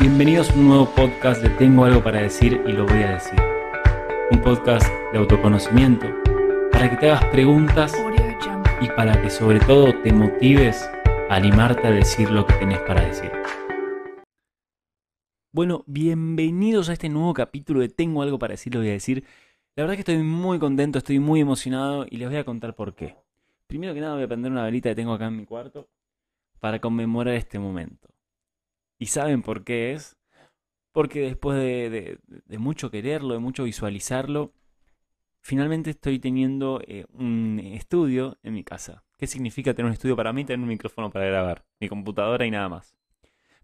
Bienvenidos a un nuevo podcast de Tengo algo para decir y lo voy a decir. Un podcast de autoconocimiento para que te hagas preguntas y para que sobre todo te motives a animarte a decir lo que tenés para decir. Bueno, bienvenidos a este nuevo capítulo de Tengo algo para decir, lo voy a decir. La verdad que estoy muy contento, estoy muy emocionado y les voy a contar por qué. Primero que nada voy a prender una velita que tengo acá en mi cuarto para conmemorar este momento. ¿Y saben por qué es? Porque después de, mucho quererlo, de mucho visualizarlo, finalmente estoy teniendo eh, un estudio en mi casa. ¿Qué significa tener un estudio para mí? Tener un micrófono para grabar, mi computadora y nada más.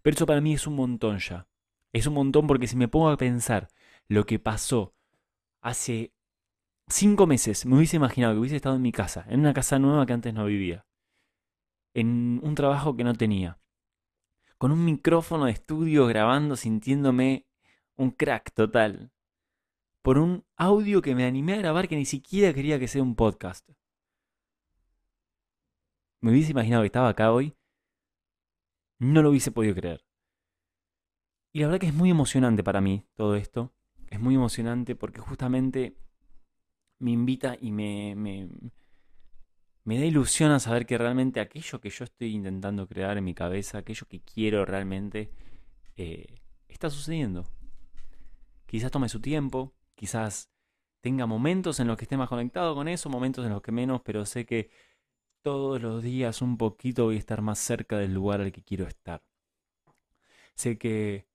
Pero eso para mí es un montón ya. Es un montón porque si me pongo a pensar lo que pasó hace cinco meses, me hubiese imaginado que hubiese estado en mi casa, en una casa nueva que antes no vivía, en un trabajo que no tenía, con un micrófono de estudio grabando, sintiéndome un crack total, por un audio que me animé a grabar que ni siquiera quería que sea un podcast. Me hubiese imaginado que estaba acá hoy, no lo hubiese podido creer. Y la verdad que es muy emocionante para mí todo esto. Es muy emocionante porque justamente me invita y me, me, me da ilusión a saber que realmente aquello que yo estoy intentando crear en mi cabeza, aquello que quiero realmente, eh, está sucediendo. Quizás tome su tiempo, quizás tenga momentos en los que esté más conectado con eso, momentos en los que menos, pero sé que todos los días un poquito voy a estar más cerca del lugar al que quiero estar. Sé que,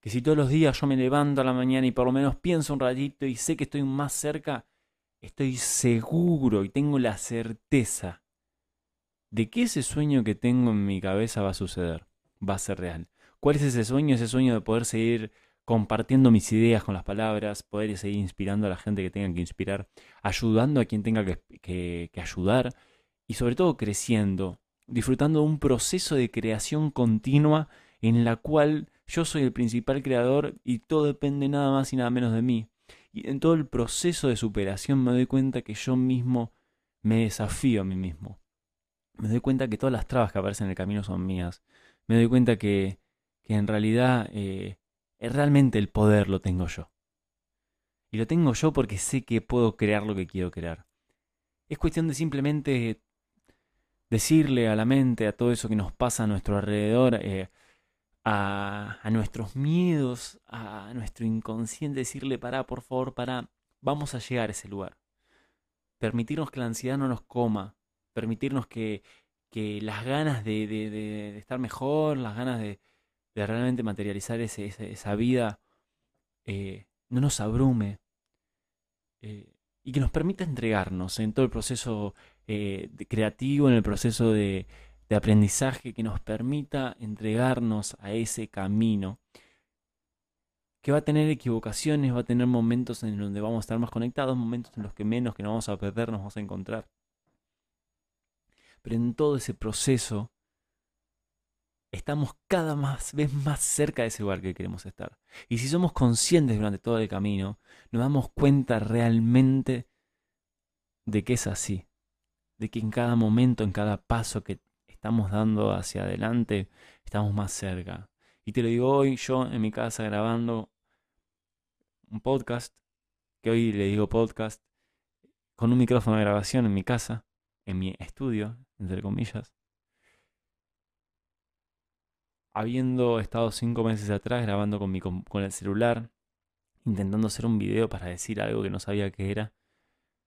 que si todos los días yo me levanto a la mañana y por lo menos pienso un ratito y sé que estoy más cerca, estoy seguro y tengo la certeza de que ese sueño que tengo en mi cabeza va a suceder, va a ser real. ¿Cuál es ese sueño? Ese sueño de poder seguir compartiendo mis ideas con las palabras, poder seguir inspirando a la gente que tenga que inspirar, ayudando a quien tenga que, ayudar y sobre todo creciendo, disfrutando de un proceso de creación continua en la cual yo soy el principal creador y todo depende nada más y nada menos de mí. Y en todo el proceso de superación me doy cuenta que yo mismo me desafío a mí mismo. Me doy cuenta que todas las trabas que aparecen en el camino son mías. Me doy cuenta que, que en realidad eh, realmente el poder lo tengo yo. Y lo tengo yo porque sé que puedo crear lo que quiero crear. Es cuestión de simplemente decirle a la mente, a todo eso que nos pasa a nuestro alrededor, eh, a, nuestros miedos, a nuestro inconsciente, decirle, para, por favor, para, vamos a llegar a ese lugar. Permitirnos que la ansiedad no nos coma, permitirnos que, que las ganas de, de, estar mejor, las ganas de, realmente materializar ese, esa vida, eh, no nos abrume. Eh, y que nos permita entregarnos en todo el proceso eh, creativo, en el proceso de, de aprendizaje que nos permita entregarnos a ese camino, que va a tener equivocaciones, va a tener momentos en donde vamos a estar más conectados, momentos en los que menos, que no vamos a perder, nos vamos a encontrar. Pero en todo ese proceso estamos cada más, vez más cerca de ese lugar que queremos estar. Y si somos conscientes durante todo el camino, nos damos cuenta realmente de que es así, de que en cada momento, en cada paso que estamos dando hacia adelante, estamos más cerca. Y te lo digo hoy, yo en mi casa grabando un podcast, que hoy le digo podcast, con un micrófono de grabación en mi casa, en mi estudio, entre comillas. Habiendo estado cinco meses atrás grabando con, mi, con el celular, intentando hacer un video para decir algo que no sabía qué era,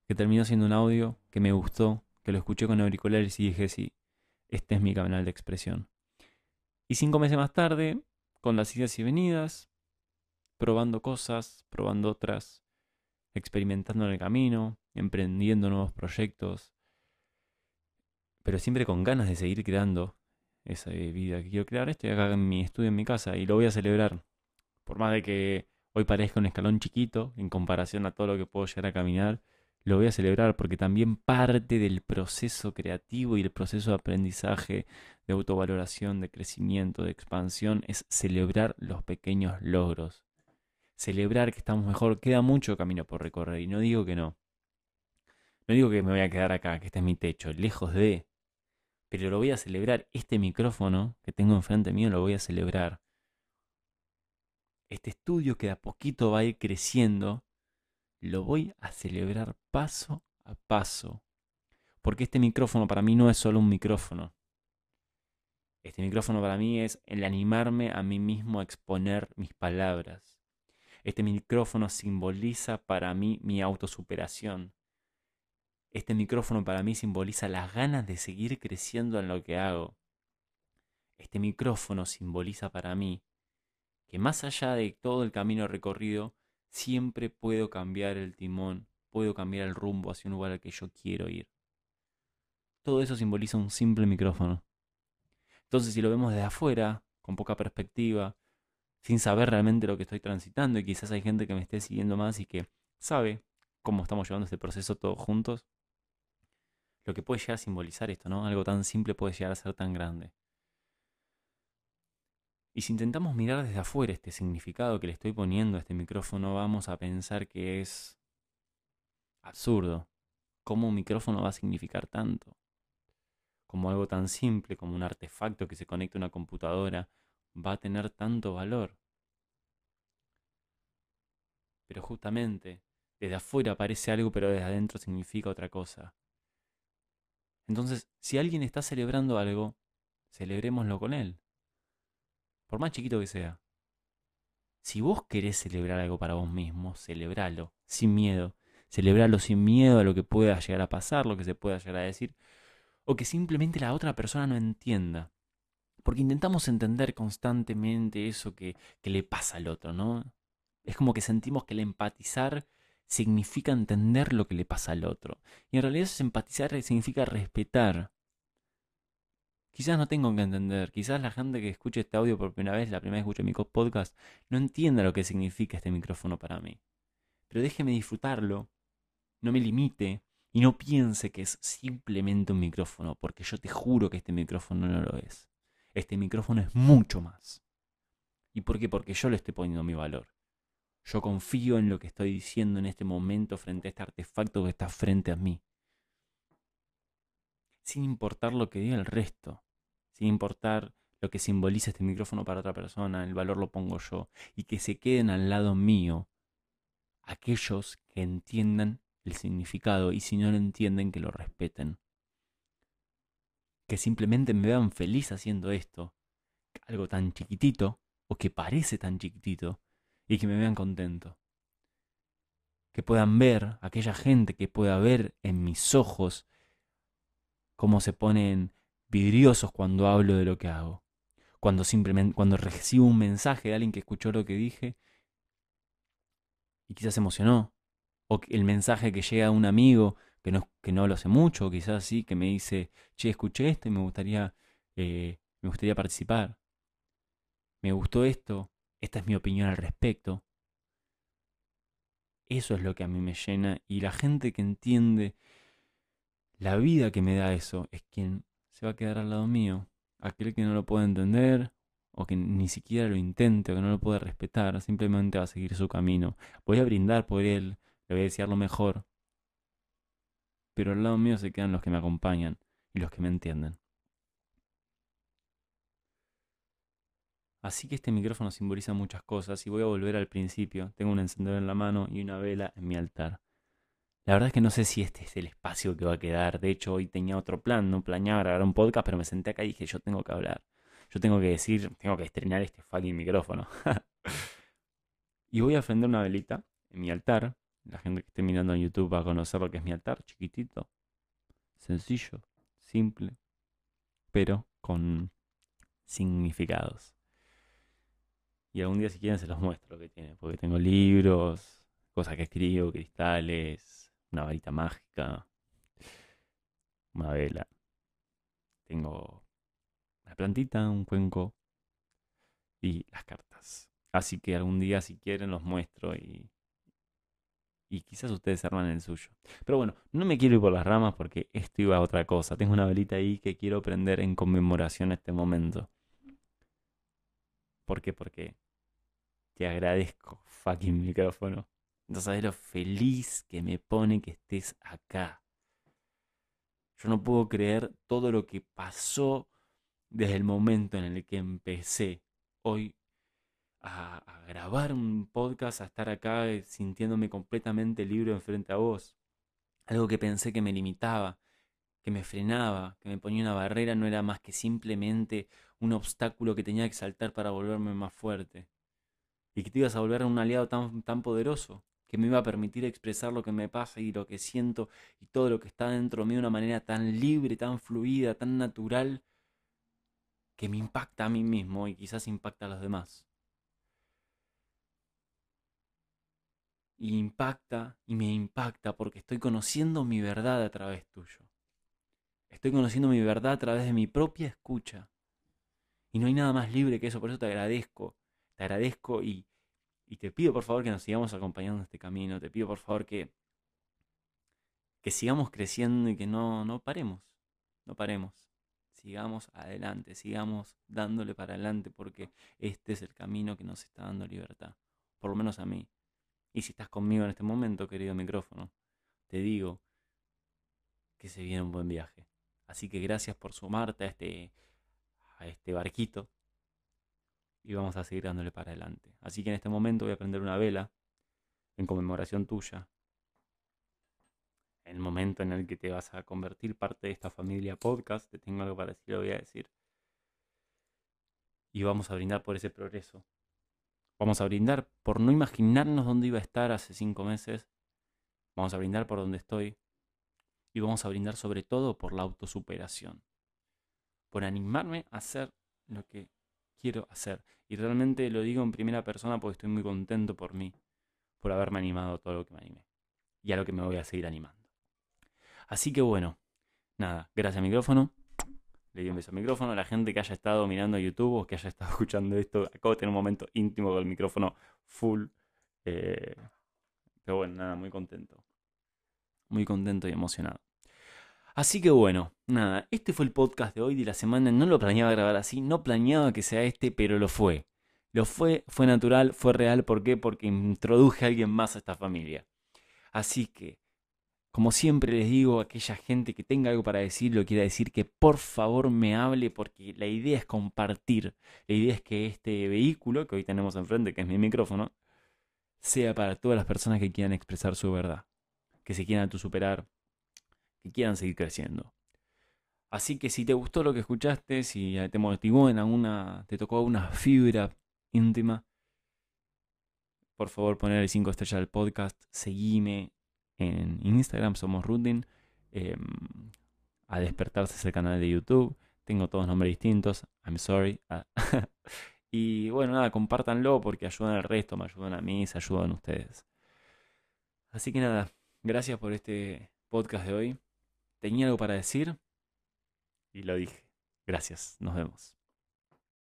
que terminó siendo un audio que me gustó, que lo escuché con auriculares y dije, sí, este es mi canal de expresión. Y cinco meses más tarde, con las idas y venidas, probando cosas, probando otras, experimentando en el camino, emprendiendo nuevos proyectos, pero siempre con ganas de seguir creando esa vida que quiero crear. Estoy acá en mi estudio, en mi casa, y lo voy a celebrar. Por más de que hoy parezca un escalón chiquito en comparación a todo lo que puedo llegar a caminar, lo voy a celebrar porque también parte del proceso creativo y el proceso de aprendizaje, de autovaloración, de crecimiento, de expansión, es celebrar los pequeños logros. Celebrar que estamos mejor. Queda mucho camino por recorrer y no digo que no. No digo que me voy a quedar acá, que este es mi techo, lejos de. Pero lo voy a celebrar. Este micrófono que tengo enfrente mío lo voy a celebrar. este estudio que de a poquito va a ir creciendo, lo voy a celebrar paso a paso. Porque este micrófono para mí no es solo un micrófono. Este micrófono para mí es el animarme a mí mismo a exponer mis palabras. Este micrófono simboliza para mí mi autosuperación. Este micrófono para mí simboliza las ganas de seguir creciendo en lo que hago. Este micrófono simboliza para mí que más allá de todo el camino recorrido, siempre puedo cambiar el timón, puedo cambiar el rumbo hacia un lugar al que yo quiero ir. Todo eso simboliza un simple micrófono. Entonces, si lo vemos desde afuera, con poca perspectiva, sin saber realmente lo que estoy transitando, y quizás hay gente que me esté siguiendo más y que sabe cómo estamos llevando este proceso todos juntos, lo que puede llegar a simbolizar esto, ¿no? Algo tan simple puede llegar a ser tan grande. Y si intentamos mirar desde afuera este significado que le estoy poniendo a este micrófono, vamos a pensar que es absurdo. ¿Cómo un micrófono va a significar tanto? Como algo tan simple como un artefacto que se conecta a una computadora va a tener tanto valor. Pero justamente, desde afuera parece algo, pero desde adentro significa otra cosa. Entonces, si alguien está celebrando algo, celebrémoslo con él por más chiquito que sea. Si vos querés celebrar algo para vos mismo, celebralo, sin miedo. Celebralo sin miedo a lo que pueda llegar a pasar, lo que se pueda llegar a decir, o que simplemente la otra persona no entienda. Porque intentamos entender constantemente eso que, que le pasa al otro, ¿no? Es como que sentimos que el empatizar significa entender lo que le pasa al otro. Y en realidad empatizar significa respetar. Quizás no tengo que entender, quizás la gente que escuche este audio por primera vez, la primera vez que escuche mi podcast, no entienda lo que significa este micrófono para mí. Pero déjeme disfrutarlo, no me limite y no piense que es simplemente un micrófono, porque yo te juro que este micrófono no lo es. Este micrófono es mucho más. ¿Y por qué? Porque yo le estoy poniendo mi valor. Yo confío en lo que estoy diciendo en este momento frente a este artefacto que está frente a mí. Sin importar lo que diga el resto sin importar lo que simboliza este micrófono para otra persona, el valor lo pongo yo, y que se queden al lado mío aquellos que entiendan el significado y si no lo entienden que lo respeten. Que simplemente me vean feliz haciendo esto, algo tan chiquitito o que parece tan chiquitito y que me vean contento. Que puedan ver, aquella gente que pueda ver en mis ojos cómo se ponen vidriosos cuando hablo de lo que hago. Cuando simplemente, cuando recibo un mensaje de alguien que escuchó lo que dije y quizás se emocionó. O el mensaje que llega a un amigo que no, que no lo hace mucho, o quizás sí, que me dice, che, escuché esto y me gustaría, eh, me gustaría participar. Me gustó esto, esta es mi opinión al respecto. Eso es lo que a mí me llena y la gente que entiende la vida que me da eso es quien se va a quedar al lado mío. Aquel que no lo puede entender o que ni siquiera lo intente o que no lo puede respetar, simplemente va a seguir su camino. Voy a brindar por él, le voy a desear lo mejor. Pero al lado mío se quedan los que me acompañan y los que me entienden. Así que este micrófono simboliza muchas cosas y voy a volver al principio. Tengo un encendedor en la mano y una vela en mi altar. La verdad es que no sé si este es el espacio que va a quedar. De hecho, hoy tenía otro plan, no planeaba grabar un podcast, pero me senté acá y dije, yo tengo que hablar. Yo tengo que decir, tengo que estrenar este fucking micrófono. y voy a prender una velita en mi altar. La gente que esté mirando en YouTube va a conocer lo que es mi altar, chiquitito, sencillo, simple, pero con significados. Y algún día si quieren se los muestro lo que tiene, porque tengo libros, cosas que escribo, cristales, una varita mágica, una vela. Tengo una plantita, un cuenco y las cartas. Así que algún día si quieren los muestro y, y quizás ustedes arman el suyo. Pero bueno, no me quiero ir por las ramas porque esto iba a otra cosa. Tengo una velita ahí que quiero prender en conmemoración a este momento. ¿Por qué? Porque te agradezco, fucking micrófono. No sabes lo feliz que me pone que estés acá. Yo no puedo creer todo lo que pasó desde el momento en el que empecé. Hoy a, grabar un podcast, a estar acá eh, sintiéndome completamente libre enfrente a vos. Algo que pensé que me limitaba, que me frenaba, que me ponía una barrera, no era más que simplemente un obstáculo que tenía que saltar para volverme más fuerte. Y que te ibas a volver un aliado tan, tan poderoso, que me iba a permitir expresar lo que me pasa y lo que siento y todo lo que está dentro de mí de una manera tan libre, tan fluida, tan natural, que me impacta a mí mismo y quizás impacta a los demás. Y impacta y me impacta porque estoy conociendo mi verdad a través tuyo. Estoy conociendo mi verdad a través de mi propia escucha. Y no hay nada más libre que eso, por eso te agradezco. Te agradezco y, y te pido por favor que nos sigamos acompañando en este camino. Te pido por favor que, que sigamos creciendo y que no, no paremos. No paremos sigamos adelante, sigamos dándole para adelante porque este es el camino que nos está dando libertad, por lo menos a mí. Y si estás conmigo en este momento, querido micrófono, te digo que se viene un buen viaje. Así que gracias por sumarte a este, a este barquito y vamos a seguir dándole para adelante. Así que en este momento voy a prender una vela en conmemoración tuya, el momento en el que te vas a convertir parte de esta familia podcast, te tengo algo para decir, lo voy a decir. Y vamos a brindar por ese progreso. Vamos a brindar por no imaginarnos dónde iba a estar hace cinco meses. Vamos a brindar por donde estoy. Y vamos a brindar sobre todo por la autosuperación. Por animarme a hacer lo que quiero hacer. Y realmente lo digo en primera persona porque estoy muy contento por mí. Por haberme animado a todo lo que me animé. Y a lo que me voy a seguir animando. Así que bueno, nada, gracias micrófono. Le di un beso al micrófono. A la gente que haya estado mirando YouTube o que haya estado escuchando esto, acabo de tener un momento íntimo con el micrófono full. Eh, pero bueno, nada, muy contento. Muy contento y emocionado. Así que bueno, nada, este fue el podcast de hoy de la semana. No lo planeaba grabar así, no planeaba que sea este, pero lo fue. Lo fue, fue natural, fue real. ¿Por qué? Porque introduje a alguien más a esta familia. Así que como siempre les digo a aquella gente que tenga algo para decir, lo quiera decir, que por favor me hable porque la idea es compartir. La idea es que este vehículo que hoy tenemos enfrente, que es mi micrófono, sea para todas las personas que quieran expresar su verdad, que se quieran superar, que quieran seguir creciendo. Así que si te gustó lo que escuchaste, si te motivó en alguna, te tocó alguna fibra íntima, por favor poner el 5 estrellas al podcast, seguime, en Instagram somos Rudin. Em, a despertarse es el canal de YouTube. Tengo todos nombres distintos. I'm sorry. Ah, y bueno, nada, compártanlo porque ayudan al resto, me ayudan a mí, se ayudan ustedes. Así que nada, gracias por este podcast de hoy. Tenía algo para decir y lo dije. Gracias, nos vemos.